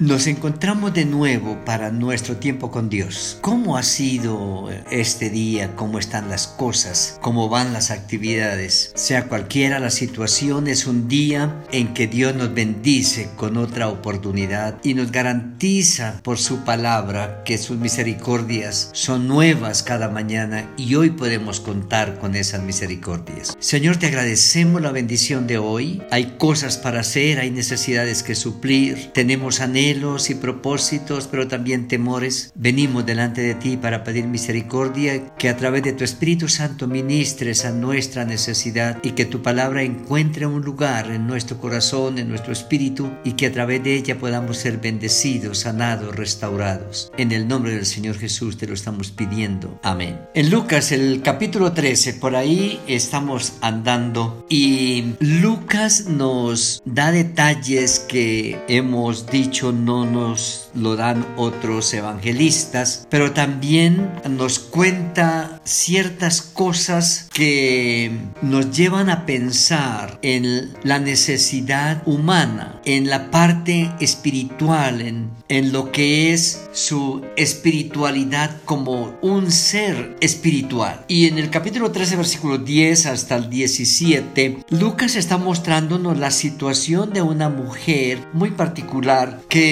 Nos encontramos de nuevo para nuestro tiempo con Dios. ¿Cómo ha sido este día? ¿Cómo están las cosas? ¿Cómo van las actividades? Sea cualquiera la situación, es un día en que Dios nos bendice con otra oportunidad y nos garantiza por su palabra que sus misericordias son nuevas cada mañana y hoy podemos contar con esas misericordias. Señor, te agradecemos la bendición de hoy. Hay cosas para hacer, hay necesidades que suplir, tenemos anhelos y propósitos, pero también temores, venimos delante de ti para pedir misericordia, que a través de tu Espíritu Santo ministres a nuestra necesidad y que tu palabra encuentre un lugar en nuestro corazón, en nuestro espíritu, y que a través de ella podamos ser bendecidos, sanados, restaurados. En el nombre del Señor Jesús te lo estamos pidiendo. Amén. En Lucas, el capítulo 13, por ahí estamos andando y Lucas nos da detalles que hemos dicho no nos lo dan otros evangelistas, pero también nos cuenta ciertas cosas que nos llevan a pensar en la necesidad humana, en la parte espiritual, en, en lo que es su espiritualidad como un ser espiritual. Y en el capítulo 13, versículo 10 hasta el 17, Lucas está mostrándonos la situación de una mujer muy particular que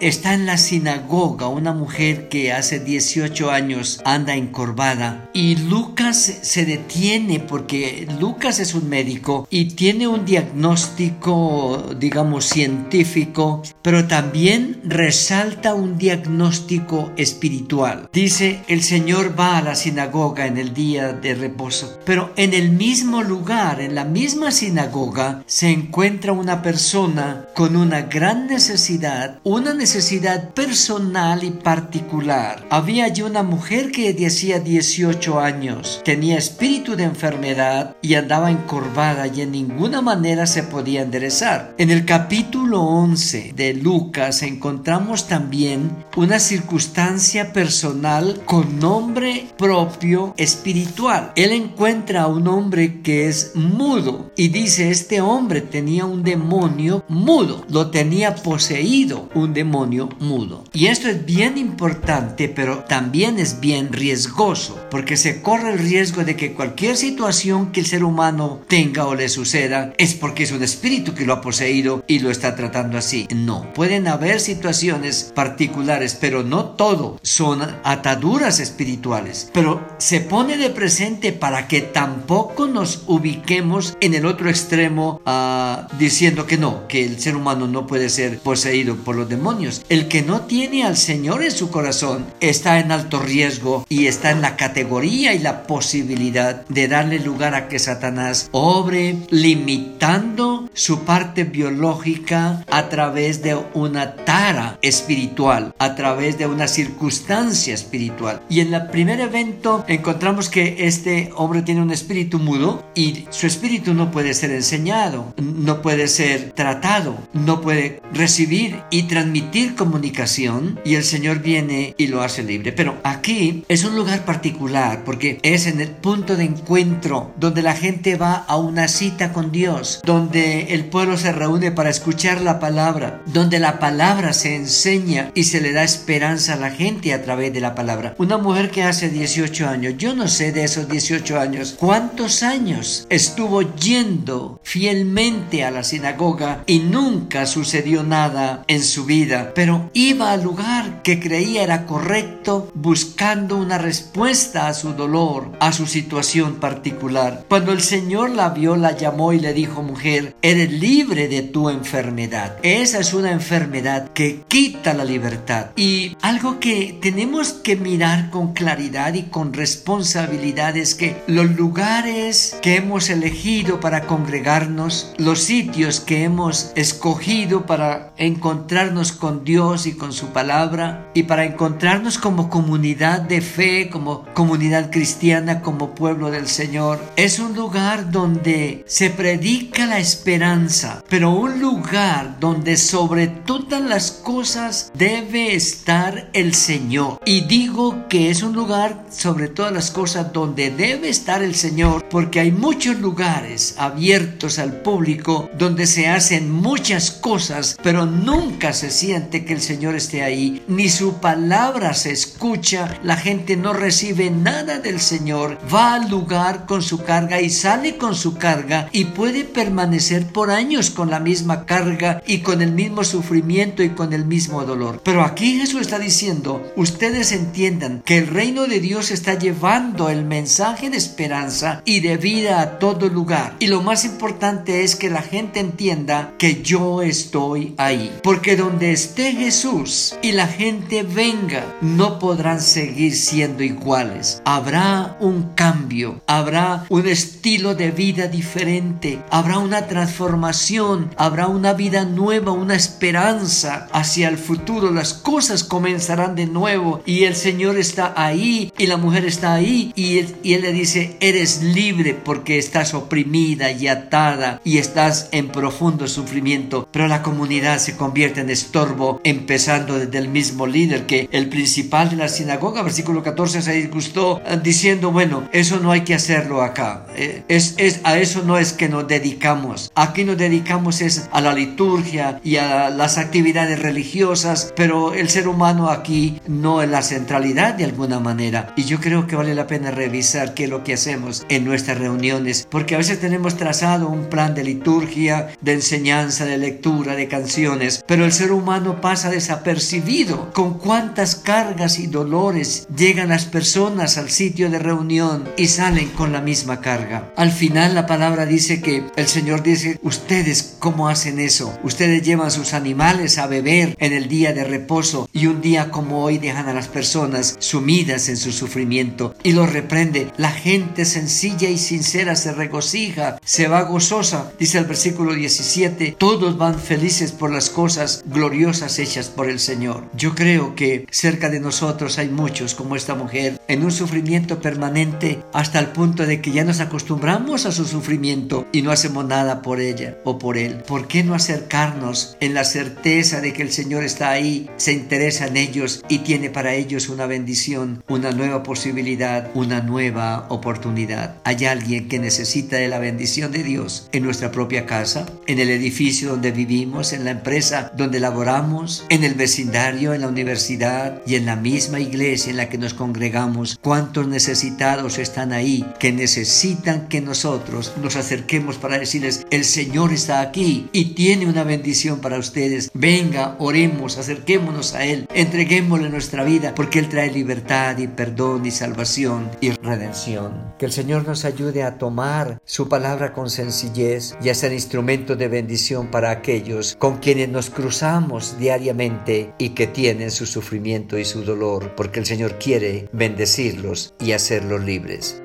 está en la sinagoga, una mujer que hace 18 años anda encorvada y Lucas se detiene porque Lucas es un médico y tiene un diagnóstico, digamos, científico, pero también resalta un diagnóstico espiritual. Dice, el Señor va a la sinagoga en el día de reposo, pero en el mismo lugar, en la misma sinagoga, se encuentra una persona con una gran necesidad una necesidad personal y particular. Había allí una mujer que decía 18 años, tenía espíritu de enfermedad y andaba encorvada y en ninguna manera se podía enderezar. En el capítulo 11 de Lucas encontramos también una circunstancia personal con nombre propio espiritual. Él encuentra a un hombre que es mudo y dice este hombre tenía un demonio mudo, lo tenía poseído un demonio mudo. Y esto es bien importante, pero también es bien riesgoso, porque se corre el riesgo de que cualquier situación que el ser humano tenga o le suceda es porque es un espíritu que lo ha poseído y lo está tratando así. No, pueden haber situaciones particulares, pero no todo son ataduras espirituales. Pero se pone de presente para que tampoco nos ubiquemos en el otro extremo uh, diciendo que no, que el ser humano no puede ser poseído por los demonios. El que no tiene al Señor en su corazón está en alto riesgo y está en la categoría y la posibilidad de darle lugar a que Satanás obre limitando su parte biológica a través de una tara espiritual, a través de una circunstancia espiritual. Y en el primer evento encontramos que este hombre tiene un espíritu mudo y su espíritu no puede ser enseñado, no puede ser tratado, no puede recibir y transmitir comunicación y el Señor viene y lo hace libre. Pero aquí es un lugar particular porque es en el punto de encuentro donde la gente va a una cita con Dios, donde el pueblo se reúne para escuchar la palabra, donde la palabra se enseña y se le da esperanza a la gente a través de la palabra. Una mujer que hace 18 años, yo no sé de esos 18 años, cuántos años estuvo yendo fielmente a la sinagoga y nunca sucedió nada en su vida, pero iba al lugar que creía era correcto buscando una respuesta a su dolor, a su situación particular. Cuando el Señor la vio, la llamó y le dijo, mujer, eres libre de tu enfermedad. Esa es una enfermedad que quita la libertad. Y algo que tenemos que mirar con claridad y con responsabilidad es que los lugares que hemos elegido para congregarnos, los sitios que hemos escogido para encontrar con Dios y con su palabra y para encontrarnos como comunidad de fe, como comunidad cristiana, como pueblo del Señor. Es un lugar donde se predica la esperanza, pero un lugar donde sobre todas las cosas debe estar el Señor. Y digo que es un lugar sobre todas las cosas donde debe estar el Señor porque hay muchos lugares abiertos al público donde se hacen muchas cosas, pero nunca se siente que el Señor esté ahí, ni su palabra se escucha, la gente no recibe nada del Señor, va al lugar con su carga y sale con su carga y puede permanecer por años con la misma carga y con el mismo sufrimiento y con el mismo dolor. Pero aquí Jesús está diciendo, ustedes entiendan que el reino de Dios está llevando el mensaje de esperanza y de vida a todo lugar. Y lo más importante es que la gente entienda que yo estoy ahí. Porque donde esté Jesús y la gente venga, no podrán seguir siendo iguales. Habrá un cambio, habrá un estilo de vida diferente, habrá una transformación, habrá una vida nueva, una esperanza hacia el futuro. Las cosas comenzarán de nuevo y el Señor está ahí y la mujer está ahí y él, y él le dice, eres libre porque estás oprimida y atada y estás en profundo sufrimiento. Pero la comunidad se convierte en estorbo, empezando desde el mismo líder que el principal de la sinagoga, versículo 14, se disgustó eh, diciendo, bueno, eso no hay que hacerlo acá. Eh, es, es, a eso no es que nos dedicamos. Aquí nos dedicamos es a la liturgia y a las actividades religiosas, pero el ser humano aquí no es la centralidad de alguna manera. Y yo creo que vale la pena revisar qué es lo que hacemos en nuestras reuniones, porque a veces tenemos trazado un plan de liturgia, de enseñanza, de lectura, de canciones, pero el ser humano pasa desapercibido. Con cuántas cargas y dolores llegan las personas al sitio de reunión y salen con la misma carga. Al final la palabra dice que el Señor dice, ustedes cómo hacen eso? Ustedes llevan sus animales a beber en el día de reposo y un día como hoy dejan a las personas sumidas en su sufrimiento y los reprende. La gente sencilla y sincera se regocija, se va gozosa, dice el versículo 17, todos van felices por las cosas gloriosas hechas por el Señor. Yo creo que cerca de nosotros hay muchos como esta mujer en un sufrimiento permanente hasta el punto de que ya nos acostumbramos a su sufrimiento y no hacemos nada por ella o por él. ¿Por qué no acercarnos en la certeza de que el Señor está ahí, interesa en ellos y tiene para ellos una bendición, una nueva posibilidad, una nueva oportunidad? ¿Hay alguien que necesita de la bendición de Dios en nuestra propia casa, en el edificio donde vivimos, en la empresa donde laboramos, en el vecindario, en la universidad y en la misma iglesia en la que nos congregamos? ¿Cuántos necesitados están ahí que necesitan que nosotros nos acerquemos para decirles, el Señor está aquí y tiene una bendición para ustedes? Venga, oremos, acerquémonos a Él, entreguémosle nuestra vida porque Él trae libertad y perdón y salvación y redención. Que el Señor nos ayude a tomar su palabra con sencillez y a ser instrumento de bendición para aquellos con quienes nos cruzamos diariamente y que tienen su sufrimiento y su dolor, porque el Señor quiere bendecirlos y hacerlos libres.